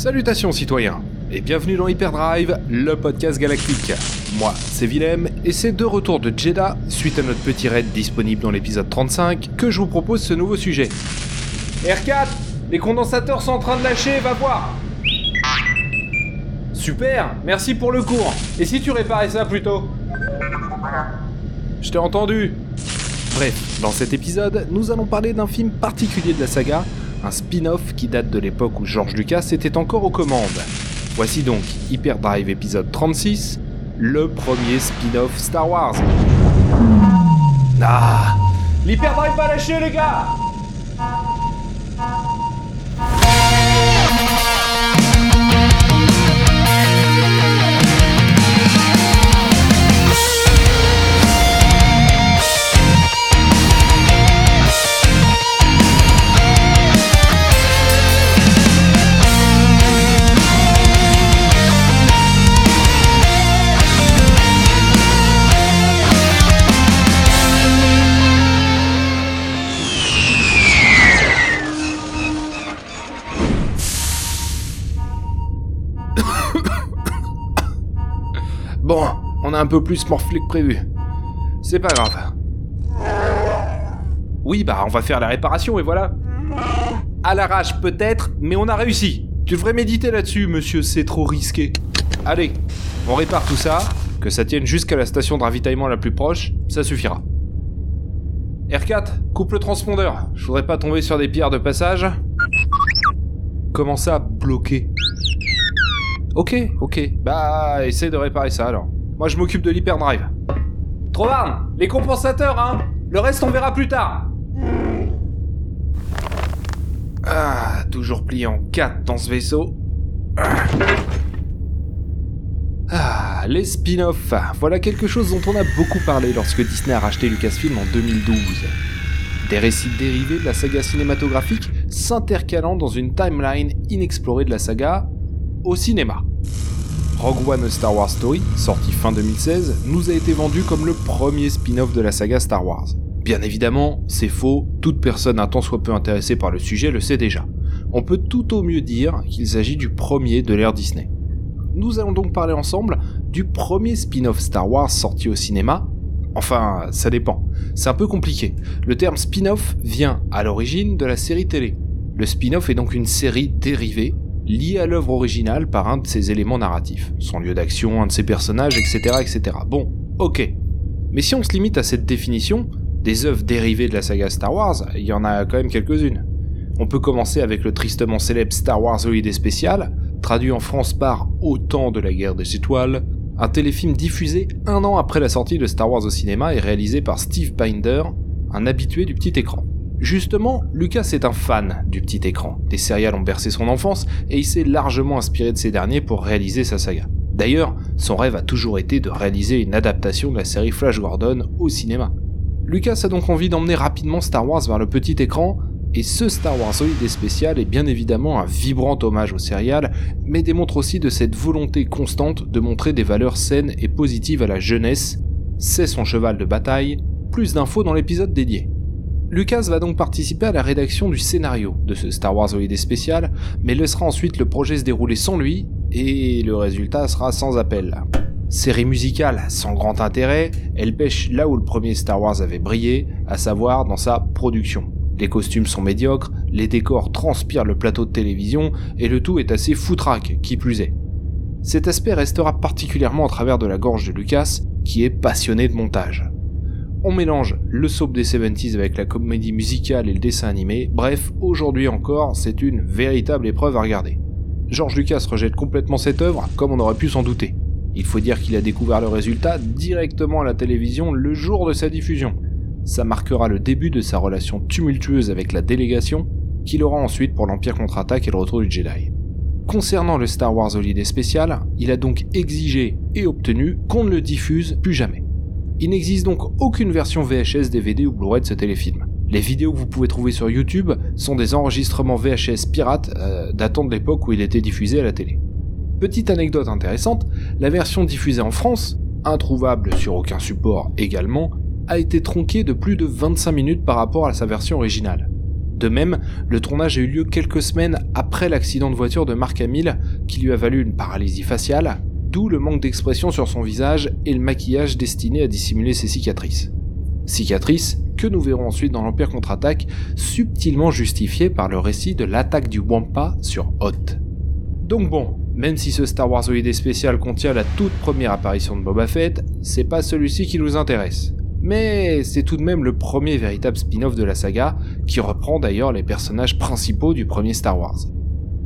Salutations citoyens, et bienvenue dans Hyperdrive, le podcast galactique. Moi, c'est Willem, et c'est de retour de Jeddah, suite à notre petit raid disponible dans l'épisode 35, que je vous propose ce nouveau sujet. R4, les condensateurs sont en train de lâcher, va voir Super, merci pour le cours. Et si tu réparais ça plutôt Je t'ai entendu. Bref, dans cet épisode, nous allons parler d'un film particulier de la saga, un spin-off qui date de l'époque où George Lucas était encore aux commandes. Voici donc Hyperdrive épisode 36, le premier spin-off Star Wars. Ah L'Hyperdrive va lâcher les gars un peu plus morflé que prévu. C'est pas grave. Oui, bah on va faire la réparation et voilà. À l'arrache peut-être, mais on a réussi. Tu devrais méditer là-dessus, monsieur, c'est trop risqué. Allez, on répare tout ça, que ça tienne jusqu'à la station de ravitaillement la plus proche, ça suffira. R4, coupe le transpondeur. Je voudrais pas tomber sur des pierres de passage. Comment ça, bloqué Ok, ok. Bah, essaie de réparer ça alors. Moi, je m'occupe de l'hyperdrive. Trovarne, les compensateurs, hein Le reste, on verra plus tard. Ah, toujours plié en 4 dans ce vaisseau. Ah, les spin-offs. Voilà quelque chose dont on a beaucoup parlé lorsque Disney a racheté Lucasfilm en 2012. Des récits dérivés de la saga cinématographique s'intercalant dans une timeline inexplorée de la saga au cinéma. Rogue One Star Wars Story, sorti fin 2016, nous a été vendu comme le premier spin-off de la saga Star Wars. Bien évidemment, c'est faux, toute personne un tant soit peu intéressée par le sujet le sait déjà. On peut tout au mieux dire qu'il s'agit du premier de l'ère Disney. Nous allons donc parler ensemble du premier spin-off Star Wars sorti au cinéma. Enfin, ça dépend. C'est un peu compliqué. Le terme spin-off vient à l'origine de la série télé. Le spin-off est donc une série dérivée lié à l'œuvre originale par un de ses éléments narratifs, son lieu d'action, un de ses personnages, etc., etc. Bon, ok. Mais si on se limite à cette définition, des œuvres dérivées de la saga Star Wars, il y en a quand même quelques-unes. On peut commencer avec le tristement célèbre Star Wars Holiday Special, traduit en France par Au temps de la guerre des étoiles, un téléfilm diffusé un an après la sortie de Star Wars au cinéma et réalisé par Steve Binder, un habitué du petit écran. Justement, Lucas est un fan du petit écran. Des céréales ont bercé son enfance et il s'est largement inspiré de ces derniers pour réaliser sa saga. D'ailleurs, son rêve a toujours été de réaliser une adaptation de la série Flash Gordon au cinéma. Lucas a donc envie d'emmener rapidement Star Wars vers le petit écran, et ce Star Wars Holiday spécial est bien évidemment un vibrant hommage au serial, mais démontre aussi de cette volonté constante de montrer des valeurs saines et positives à la jeunesse. C'est son cheval de bataille, plus d'infos dans l'épisode dédié. Lucas va donc participer à la rédaction du scénario de ce Star Wars Holiday spécial, mais laissera ensuite le projet se dérouler sans lui, et le résultat sera sans appel. Série musicale sans grand intérêt, elle pêche là où le premier Star Wars avait brillé, à savoir dans sa production. Les costumes sont médiocres, les décors transpirent le plateau de télévision, et le tout est assez foutraque, qui plus est. Cet aspect restera particulièrement à travers de la gorge de Lucas, qui est passionné de montage. On mélange le soap des 70s avec la comédie musicale et le dessin animé, bref, aujourd'hui encore, c'est une véritable épreuve à regarder. George Lucas rejette complètement cette œuvre, comme on aurait pu s'en douter. Il faut dire qu'il a découvert le résultat directement à la télévision le jour de sa diffusion. Ça marquera le début de sa relation tumultueuse avec la délégation, qu'il aura ensuite pour l'Empire contre-attaque et le retour du Jedi. Concernant le Star Wars Holiday spécial, il a donc exigé et obtenu qu'on ne le diffuse plus jamais. Il n'existe donc aucune version VHS, DVD ou Blu-ray de ce téléfilm. Les vidéos que vous pouvez trouver sur YouTube sont des enregistrements VHS pirates euh, datant de l'époque où il était diffusé à la télé. Petite anecdote intéressante, la version diffusée en France, introuvable sur aucun support également, a été tronquée de plus de 25 minutes par rapport à sa version originale. De même, le tournage a eu lieu quelques semaines après l'accident de voiture de Mark Hamill qui lui a valu une paralysie faciale, d'où le manque d'expression sur son visage et le maquillage destiné à dissimuler ses cicatrices. Cicatrices que nous verrons ensuite dans l'Empire contre-attaque, subtilement justifiées par le récit de l'attaque du Wampa sur Hoth. Donc bon, même si ce Star Wars OID spécial contient la toute première apparition de Boba Fett, c'est pas celui-ci qui nous intéresse. Mais c'est tout de même le premier véritable spin-off de la saga, qui reprend d'ailleurs les personnages principaux du premier Star Wars.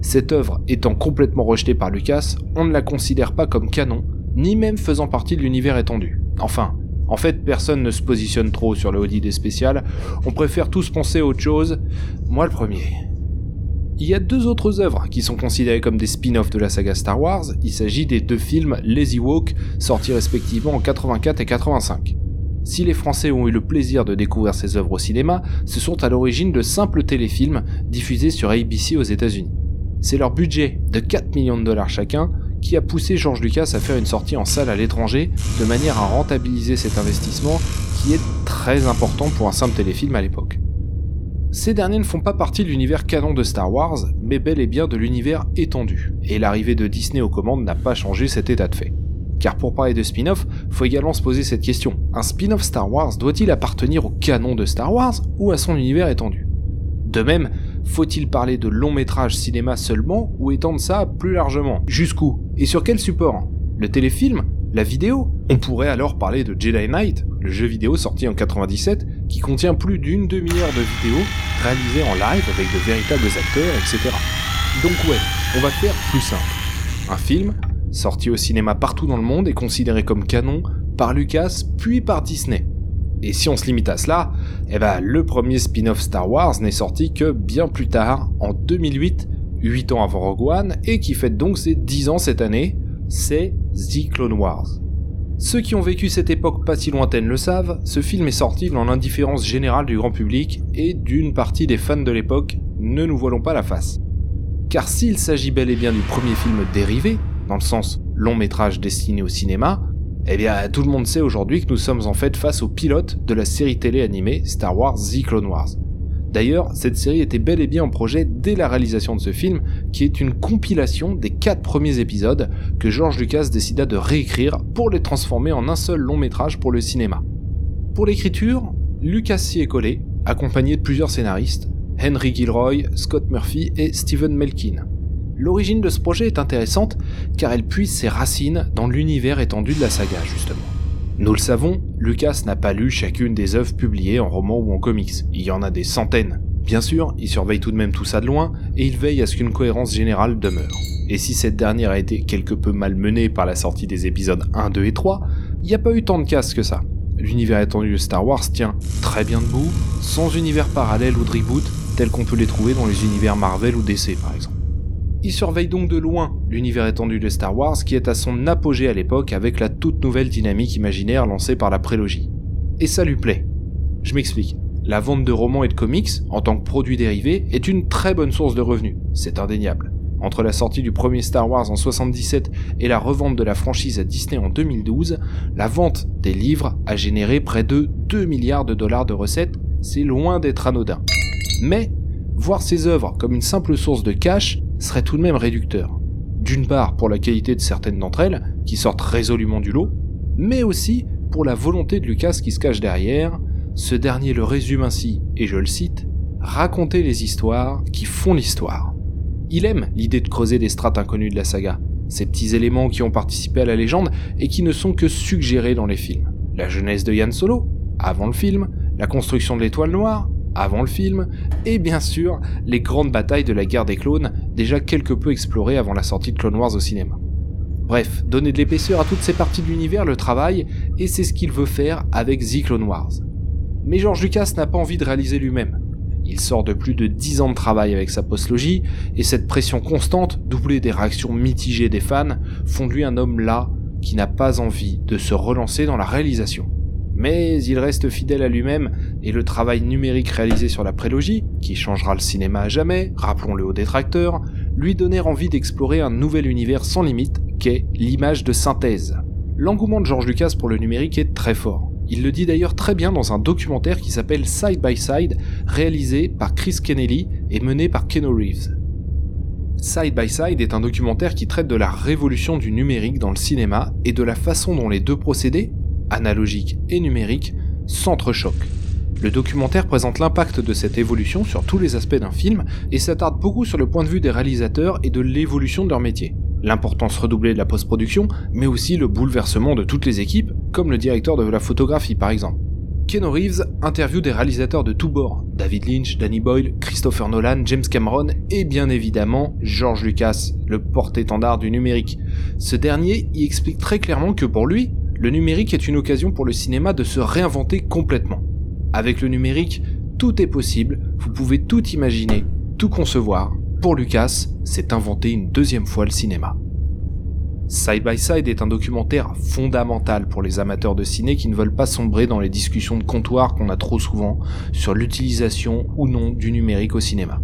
Cette œuvre étant complètement rejetée par Lucas, on ne la considère pas comme canon, ni même faisant partie de l'univers étendu. Enfin, en fait, personne ne se positionne trop sur le ODD spécial, on préfère tous penser à autre chose, moi le premier. Il y a deux autres œuvres qui sont considérées comme des spin-offs de la saga Star Wars, il s'agit des deux films Lazy Walk, sortis respectivement en 84 et 85. Si les Français ont eu le plaisir de découvrir ces œuvres au cinéma, ce sont à l'origine de simples téléfilms diffusés sur ABC aux États-Unis. C'est leur budget de 4 millions de dollars chacun qui a poussé George Lucas à faire une sortie en salle à l'étranger de manière à rentabiliser cet investissement qui est très important pour un simple téléfilm à l'époque. Ces derniers ne font pas partie de l'univers canon de Star Wars, mais bel et bien de l'univers étendu, et l'arrivée de Disney aux commandes n'a pas changé cet état de fait. Car pour parler de spin-off, faut également se poser cette question. Un spin-off Star Wars doit-il appartenir au canon de Star Wars ou à son univers étendu? De même, faut-il parler de long métrage cinéma seulement ou étendre ça plus largement? Jusqu'où? Et sur quel support? Le téléfilm? La vidéo? On pourrait alors parler de Jedi Knight, le jeu vidéo sorti en 97, qui contient plus d'une demi-heure de vidéos réalisées en live avec de véritables acteurs, etc. Donc ouais, on va faire plus simple. Un film sorti au cinéma partout dans le monde et considéré comme canon par Lucas puis par Disney. Et si on se limite à cela, eh ben le premier spin-off Star Wars n'est sorti que bien plus tard, en 2008, 8 ans avant Rogue One, et qui fête donc ses 10 ans cette année, c'est The Clone Wars. Ceux qui ont vécu cette époque pas si lointaine le savent, ce film est sorti dans l'indifférence générale du grand public et d'une partie des fans de l'époque, ne nous voilons pas la face. Car s'il s'agit bel et bien du premier film dérivé, dans le sens long métrage destiné au cinéma, eh bien tout le monde sait aujourd'hui que nous sommes en fait face au pilote de la série télé animée Star Wars The Clone Wars. D'ailleurs, cette série était bel et bien en projet dès la réalisation de ce film, qui est une compilation des quatre premiers épisodes que George Lucas décida de réécrire pour les transformer en un seul long métrage pour le cinéma. Pour l'écriture, Lucas s'y est collé, accompagné de plusieurs scénaristes, Henry Gilroy, Scott Murphy et Stephen Melkin. L'origine de ce projet est intéressante car elle puise ses racines dans l'univers étendu de la saga justement. Nous le savons, Lucas n'a pas lu chacune des œuvres publiées en roman ou en comics, il y en a des centaines. Bien sûr, il surveille tout de même tout ça de loin et il veille à ce qu'une cohérence générale demeure. Et si cette dernière a été quelque peu malmenée par la sortie des épisodes 1, 2 et 3, il n'y a pas eu tant de casse que ça. L'univers étendu de Star Wars tient très bien debout, sans univers parallèle ou de reboot, tel qu'on peut les trouver dans les univers Marvel ou DC par exemple. Il surveille donc de loin l'univers étendu de Star Wars qui est à son apogée à l'époque avec la toute nouvelle dynamique imaginaire lancée par la prélogie. Et ça lui plaît. Je m'explique. La vente de romans et de comics, en tant que produit dérivé, est une très bonne source de revenus, c'est indéniable. Entre la sortie du premier Star Wars en 77 et la revente de la franchise à Disney en 2012, la vente des livres a généré près de 2 milliards de dollars de recettes, c'est loin d'être anodin. Mais, voir ces œuvres comme une simple source de cash serait tout de même réducteur. D'une part pour la qualité de certaines d'entre elles, qui sortent résolument du lot, mais aussi pour la volonté de Lucas qui se cache derrière, ce dernier le résume ainsi, et je le cite, raconter les histoires qui font l'histoire. Il aime l'idée de creuser des strates inconnues de la saga, ces petits éléments qui ont participé à la légende et qui ne sont que suggérés dans les films. La jeunesse de Yann Solo, avant le film, la construction de l'étoile noire, avant le film, et bien sûr les grandes batailles de la guerre des clones, déjà quelque peu explorées avant la sortie de Clone Wars au cinéma. Bref, donner de l'épaisseur à toutes ces parties de l'univers le travail, et c'est ce qu'il veut faire avec The Clone Wars. Mais George Lucas n'a pas envie de réaliser lui-même. Il sort de plus de 10 ans de travail avec sa postlogie, et cette pression constante, doublée des réactions mitigées des fans, font de lui un homme là qui n'a pas envie de se relancer dans la réalisation. Mais il reste fidèle à lui-même et le travail numérique réalisé sur la prélogie, qui changera le cinéma à jamais, rappelons-le aux détracteurs, lui donner envie d'explorer un nouvel univers sans limite qu'est l'image de synthèse. L'engouement de George Lucas pour le numérique est très fort. Il le dit d'ailleurs très bien dans un documentaire qui s'appelle Side by Side, réalisé par Chris Kennelly et mené par Keno Reeves. Side by Side est un documentaire qui traite de la révolution du numérique dans le cinéma et de la façon dont les deux procédés, analogiques et numériques, s'entrechoquent. Le documentaire présente l'impact de cette évolution sur tous les aspects d'un film et s'attarde beaucoup sur le point de vue des réalisateurs et de l'évolution de leur métier. L'importance redoublée de la post-production, mais aussi le bouleversement de toutes les équipes, comme le directeur de la photographie par exemple. Ken Reeves interview des réalisateurs de tous bords, David Lynch, Danny Boyle, Christopher Nolan, James Cameron et bien évidemment George Lucas, le porte-étendard du numérique. Ce dernier y explique très clairement que pour lui, le numérique est une occasion pour le cinéma de se réinventer complètement. Avec le numérique, tout est possible, vous pouvez tout imaginer, tout concevoir. Pour Lucas, c'est inventer une deuxième fois le cinéma. Side by Side est un documentaire fondamental pour les amateurs de ciné qui ne veulent pas sombrer dans les discussions de comptoir qu'on a trop souvent sur l'utilisation ou non du numérique au cinéma.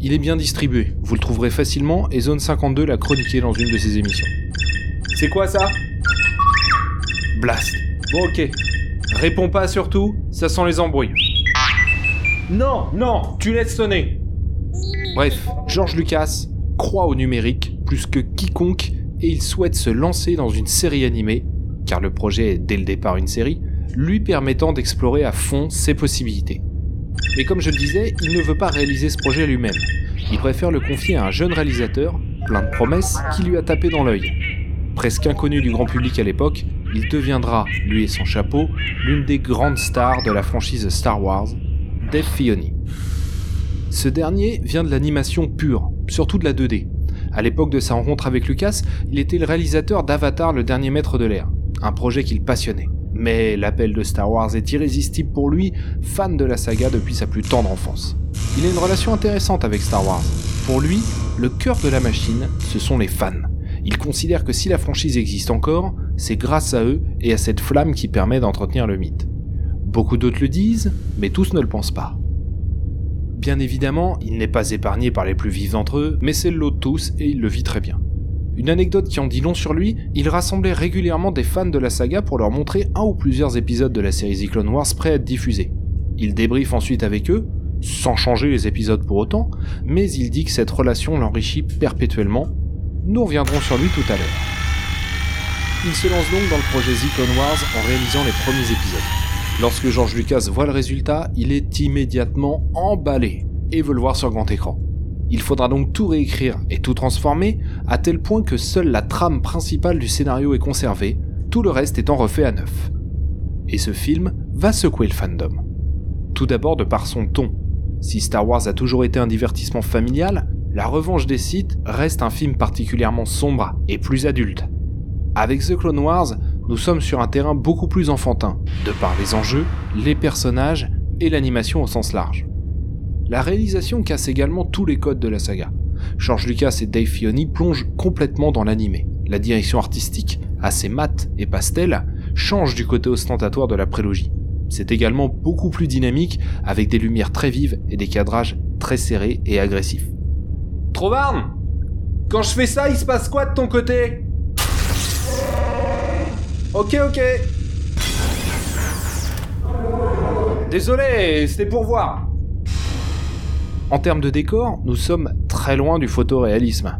Il est bien distribué, vous le trouverez facilement et Zone 52 l'a chroniqué dans une de ses émissions. C'est quoi ça? Blast. Bon ok. Réponds pas surtout, ça sent les embrouilles. Non, non, tu laisses sonner. Bref, George Lucas croit au numérique plus que quiconque et il souhaite se lancer dans une série animée, car le projet est dès le départ une série, lui permettant d'explorer à fond ses possibilités. Mais comme je le disais, il ne veut pas réaliser ce projet lui-même. Il préfère le confier à un jeune réalisateur, plein de promesses, qui lui a tapé dans l'œil. Presque inconnu du grand public à l'époque, il deviendra, lui et son chapeau, l'une des grandes stars de la franchise Star Wars, Dave Filoni. Ce dernier vient de l'animation pure, surtout de la 2D, à l'époque de sa rencontre avec Lucas, il était le réalisateur d'Avatar le dernier maître de l'air, un projet qu'il passionnait. Mais l'appel de Star Wars est irrésistible pour lui, fan de la saga depuis sa plus tendre enfance. Il a une relation intéressante avec Star Wars. Pour lui, le cœur de la machine, ce sont les fans. Il considère que si la franchise existe encore, c'est grâce à eux et à cette flamme qui permet d'entretenir le mythe. Beaucoup d'autres le disent, mais tous ne le pensent pas. Bien évidemment, il n'est pas épargné par les plus vifs d'entre eux, mais c'est le lot de tous et il le vit très bien. Une anecdote qui en dit long sur lui, il rassemblait régulièrement des fans de la saga pour leur montrer un ou plusieurs épisodes de la série The Clone Wars prêts à être diffusés. Il débriefe ensuite avec eux, sans changer les épisodes pour autant, mais il dit que cette relation l'enrichit perpétuellement. Nous reviendrons sur lui tout à l'heure. Il se lance donc dans le projet Clone Wars en réalisant les premiers épisodes. Lorsque George Lucas voit le résultat, il est immédiatement emballé et veut le voir sur grand écran. Il faudra donc tout réécrire et tout transformer, à tel point que seule la trame principale du scénario est conservée, tout le reste étant refait à neuf. Et ce film va secouer le fandom. Tout d'abord de par son ton. Si Star Wars a toujours été un divertissement familial, La Revanche des Sith reste un film particulièrement sombre et plus adulte. Avec The Clone Wars, nous sommes sur un terrain beaucoup plus enfantin, de par les enjeux, les personnages et l'animation au sens large. La réalisation casse également tous les codes de la saga. George Lucas et Dave Filoni plongent complètement dans l'animé. La direction artistique, assez mat et pastel, change du côté ostentatoire de la prélogie. C'est également beaucoup plus dynamique, avec des lumières très vives et des cadrages très serrés et agressifs. Quand je fais ça, il se passe quoi de ton côté? Ok, ok. Désolé, c'était pour voir. En termes de décor, nous sommes très loin du photoréalisme.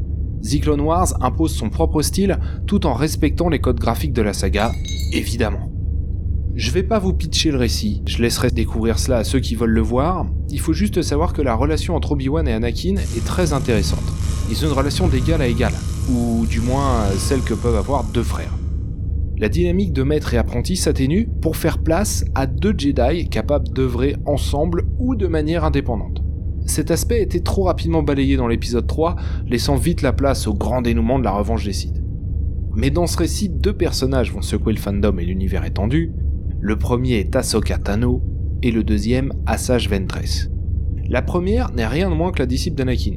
Clone Wars impose son propre style tout en respectant les codes graphiques de la saga, évidemment. Je vais pas vous pitcher le récit, je laisserai découvrir cela à ceux qui veulent le voir. Il faut juste savoir que la relation entre Obi-Wan et Anakin est très intéressante. Ils ont une relation d'égal à égal, ou du moins celle que peuvent avoir deux frères la dynamique de maître et apprenti s'atténue pour faire place à deux Jedi capables d'œuvrer ensemble ou de manière indépendante. Cet aspect était trop rapidement balayé dans l'épisode 3, laissant vite la place au grand dénouement de la revanche des Sith. Mais dans ce récit, deux personnages vont secouer le fandom et l'univers étendu. Le premier est Ahsoka Tano et le deuxième Asajj Ventress. La première n'est rien de moins que la disciple d'Anakin.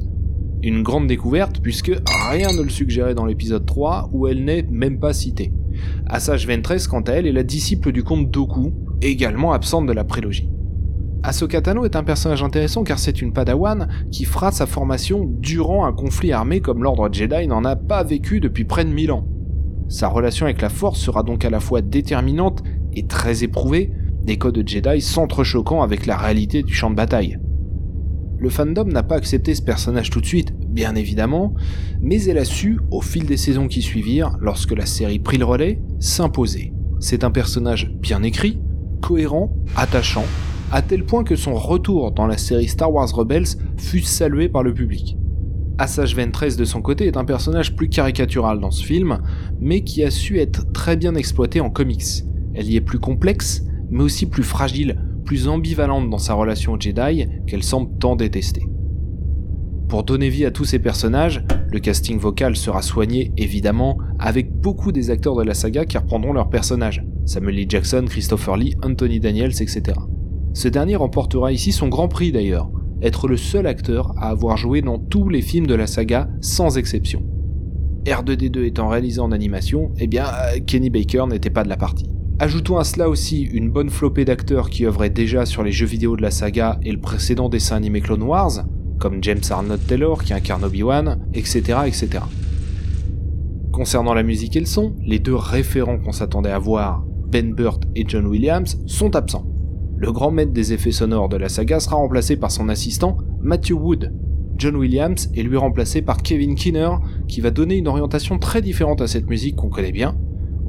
Une grande découverte puisque rien ne le suggérait dans l'épisode 3 où elle n'est même pas citée. Asajj Ventress, quant à elle, est la disciple du comte Doku, également absente de la prélogie. Ahsoka Tano est un personnage intéressant car c'est une padawan qui fera sa formation durant un conflit armé comme l'ordre Jedi n'en a pas vécu depuis près de 1000 ans. Sa relation avec la Force sera donc à la fois déterminante et très éprouvés, des codes Jedi s'entrechoquant avec la réalité du champ de bataille. Le fandom n'a pas accepté ce personnage tout de suite, bien évidemment, mais elle a su, au fil des saisons qui suivirent, lorsque la série prit le relais, s'imposer. C'est un personnage bien écrit, cohérent, attachant, à tel point que son retour dans la série Star Wars Rebels fut salué par le public. Assage Ventress de son côté est un personnage plus caricatural dans ce film, mais qui a su être très bien exploité en comics. Elle y est plus complexe, mais aussi plus fragile, plus ambivalente dans sa relation au Jedi qu'elle semble tant détester. Pour donner vie à tous ces personnages, le casting vocal sera soigné évidemment avec beaucoup des acteurs de la saga qui reprendront leurs personnages, Samuel L. Jackson, Christopher Lee, Anthony Daniels, etc. Ce dernier remportera ici son grand prix d'ailleurs, être le seul acteur à avoir joué dans tous les films de la saga sans exception. R2D2 étant réalisé en animation, eh bien Kenny Baker n'était pas de la partie. Ajoutons à cela aussi une bonne flopée d'acteurs qui œuvraient déjà sur les jeux vidéo de la saga et le précédent dessin animé Clone Wars, comme James Arnold Taylor qui incarne Obi-Wan, etc., etc. Concernant la musique et le son, les deux référents qu'on s'attendait à voir, Ben Burt et John Williams, sont absents. Le grand maître des effets sonores de la saga sera remplacé par son assistant, Matthew Wood. John Williams est lui remplacé par Kevin Kinner, qui va donner une orientation très différente à cette musique qu'on connaît bien,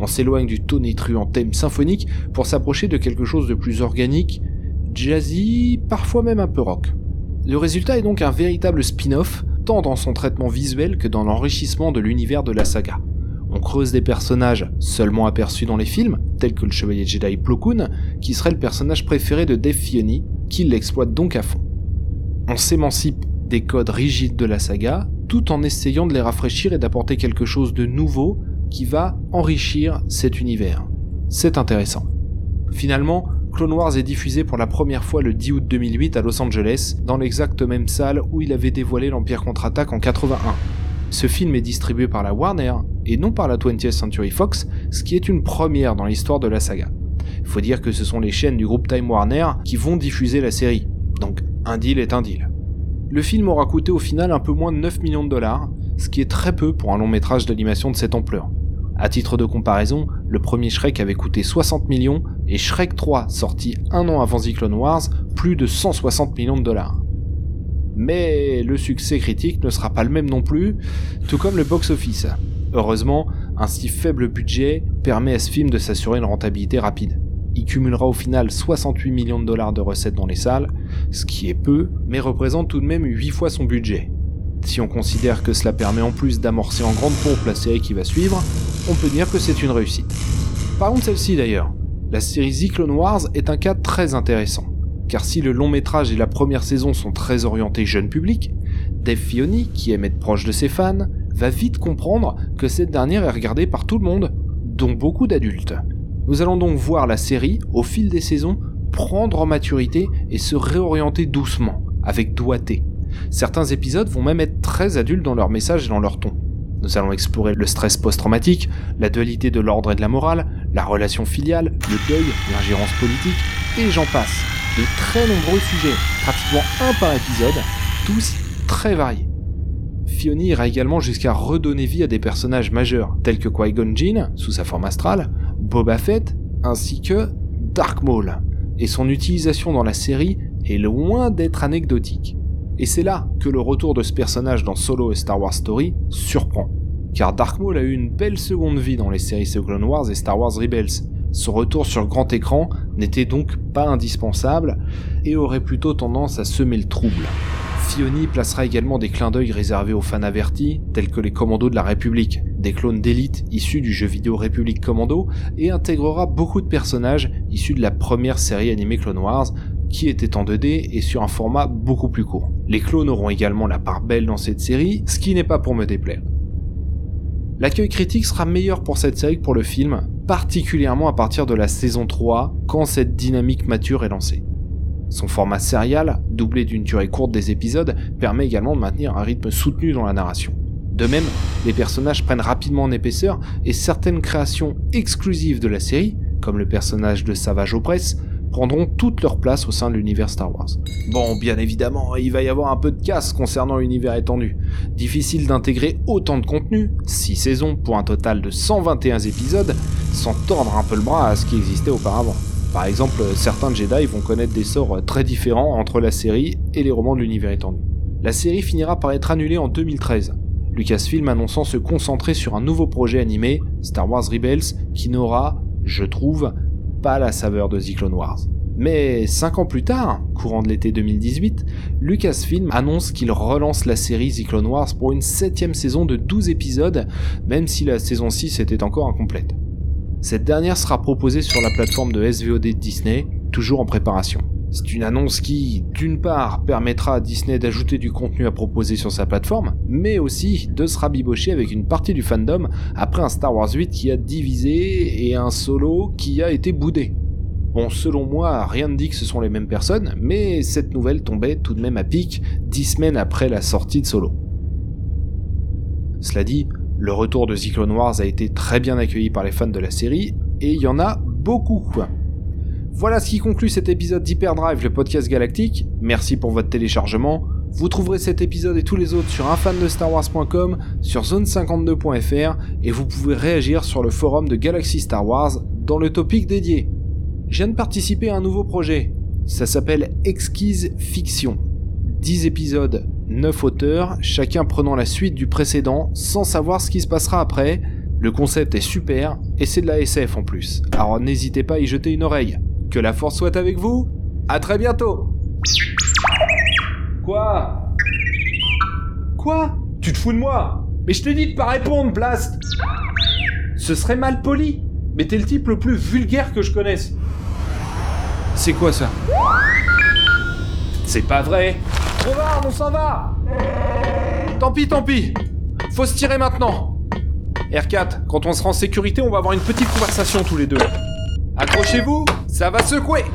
on s'éloigne du tonitruant thème symphonique pour s'approcher de quelque chose de plus organique, jazzy, parfois même un peu rock. Le résultat est donc un véritable spin-off, tant dans son traitement visuel que dans l'enrichissement de l'univers de la saga. On creuse des personnages seulement aperçus dans les films, tels que le chevalier Jedi Plo Koon, qui serait le personnage préféré de Dave Filoni, qui l'exploite donc à fond. On s'émancipe des codes rigides de la saga, tout en essayant de les rafraîchir et d'apporter quelque chose de nouveau qui va enrichir cet univers. C'est intéressant. Finalement, Clone Wars est diffusé pour la première fois le 10 août 2008 à Los Angeles, dans l'exacte même salle où il avait dévoilé l'Empire contre-attaque en 81. Ce film est distribué par la Warner et non par la 20th Century Fox, ce qui est une première dans l'histoire de la saga. Faut dire que ce sont les chaînes du groupe Time Warner qui vont diffuser la série, donc un deal est un deal. Le film aura coûté au final un peu moins de 9 millions de dollars, ce qui est très peu pour un long métrage d'animation de cette ampleur. À titre de comparaison, le premier Shrek avait coûté 60 millions et Shrek 3, sorti un an avant The Clone Wars, plus de 160 millions de dollars. Mais le succès critique ne sera pas le même non plus, tout comme le box-office. Heureusement, un si faible budget permet à ce film de s'assurer une rentabilité rapide. Il cumulera au final 68 millions de dollars de recettes dans les salles, ce qui est peu, mais représente tout de même 8 fois son budget. Si on considère que cela permet en plus d'amorcer en grande pompe la série qui va suivre, on peut dire que c'est une réussite. Parlons de celle-ci d'ailleurs. La série The Clone Wars est un cas très intéressant, car si le long métrage et la première saison sont très orientés jeune public, Dave Filoni, qui aime être proche de ses fans, va vite comprendre que cette dernière est regardée par tout le monde, dont beaucoup d'adultes. Nous allons donc voir la série, au fil des saisons, prendre en maturité et se réorienter doucement, avec doigté, Certains épisodes vont même être très adultes dans leur message et dans leur ton. Nous allons explorer le stress post-traumatique, la dualité de l'ordre et de la morale, la relation filiale, le deuil, l'ingérence politique, et j'en passe. De très nombreux sujets, pratiquement un par épisode, tous très variés. Fioni ira également jusqu'à redonner vie à des personnages majeurs, tels que Qui-Gon sous sa forme astrale, Boba Fett, ainsi que Dark Maul. Et son utilisation dans la série est loin d'être anecdotique. Et c'est là que le retour de ce personnage dans Solo et Star Wars Story surprend. Car Dark Maul a eu une belle seconde vie dans les séries The Clone Wars et Star Wars Rebels. Son retour sur grand écran n'était donc pas indispensable et aurait plutôt tendance à semer le trouble. Fioni placera également des clins d'œil réservés aux fans avertis, tels que les commandos de la République, des clones d'élite issus du jeu vidéo République Commando, et intégrera beaucoup de personnages issus de la première série animée Clone Wars, qui était en 2D et sur un format beaucoup plus court. Les clones auront également la part belle dans cette série, ce qui n'est pas pour me déplaire. L'accueil critique sera meilleur pour cette série que pour le film, particulièrement à partir de la saison 3, quand cette dynamique mature est lancée. Son format serial, doublé d'une durée courte des épisodes, permet également de maintenir un rythme soutenu dans la narration. De même, les personnages prennent rapidement en épaisseur et certaines créations exclusives de la série, comme le personnage de Savage Opress, prendront toute leur place au sein de l'univers Star Wars. Bon, bien évidemment, il va y avoir un peu de casse concernant l'univers étendu. Difficile d'intégrer autant de contenu, 6 saisons pour un total de 121 épisodes, sans tordre un peu le bras à ce qui existait auparavant. Par exemple, certains Jedi vont connaître des sorts très différents entre la série et les romans de l'univers étendu. La série finira par être annulée en 2013, Lucasfilm annonçant se concentrer sur un nouveau projet animé, Star Wars Rebels, qui n'aura, je trouve, pas la saveur de The Clone Wars. Mais 5 ans plus tard, courant de l'été 2018, Lucasfilm annonce qu'il relance la série The Clone Wars pour une septième saison de 12 épisodes, même si la saison 6 était encore incomplète. Cette dernière sera proposée sur la plateforme de SVOD de Disney, toujours en préparation. C'est une annonce qui, d'une part, permettra à Disney d'ajouter du contenu à proposer sur sa plateforme, mais aussi de se rabibocher avec une partie du fandom après un Star Wars 8 qui a divisé et un solo qui a été boudé. Bon, selon moi, rien ne dit que ce sont les mêmes personnes, mais cette nouvelle tombait tout de même à pic dix semaines après la sortie de Solo. Cela dit, le retour de The Clone Wars a été très bien accueilli par les fans de la série, et il y en a beaucoup. Voilà ce qui conclut cet épisode d'Hyperdrive, le podcast galactique. Merci pour votre téléchargement. Vous trouverez cet épisode et tous les autres sur unfan-de-star-wars.com, sur zone52.fr et vous pouvez réagir sur le forum de Galaxy Star Wars dans le topic dédié. Je viens de participer à un nouveau projet. Ça s'appelle Exquise Fiction. 10 épisodes, 9 auteurs, chacun prenant la suite du précédent sans savoir ce qui se passera après. Le concept est super et c'est de la SF en plus. Alors n'hésitez pas à y jeter une oreille. Que la force soit avec vous. À très bientôt. Quoi? Quoi? Tu te fous de moi? Mais je t'ai dit de pas répondre, Blast Ce serait mal poli. Mais t'es le type le plus vulgaire que je connaisse. C'est quoi ça? C'est pas vrai. Trop on s'en va Tant pis, tant pis. Faut se tirer maintenant. R4, quand on sera en sécurité, on va avoir une petite conversation tous les deux. Accrochez-vous, ça va secouer